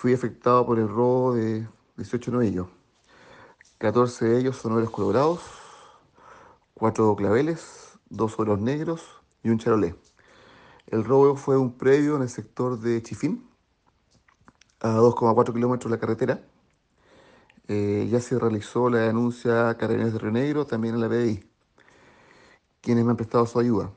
fui afectado por el robo de 18 novillos. 14 de ellos son oros colorados, 4 claveles, 2 oros negros y un charolé. El robo fue un previo en el sector de Chifín, a 2,4 kilómetros de la carretera. Eh, ya se realizó la denuncia a Carabineros de Río Negro, también en la PDI, quienes me han prestado su ayuda.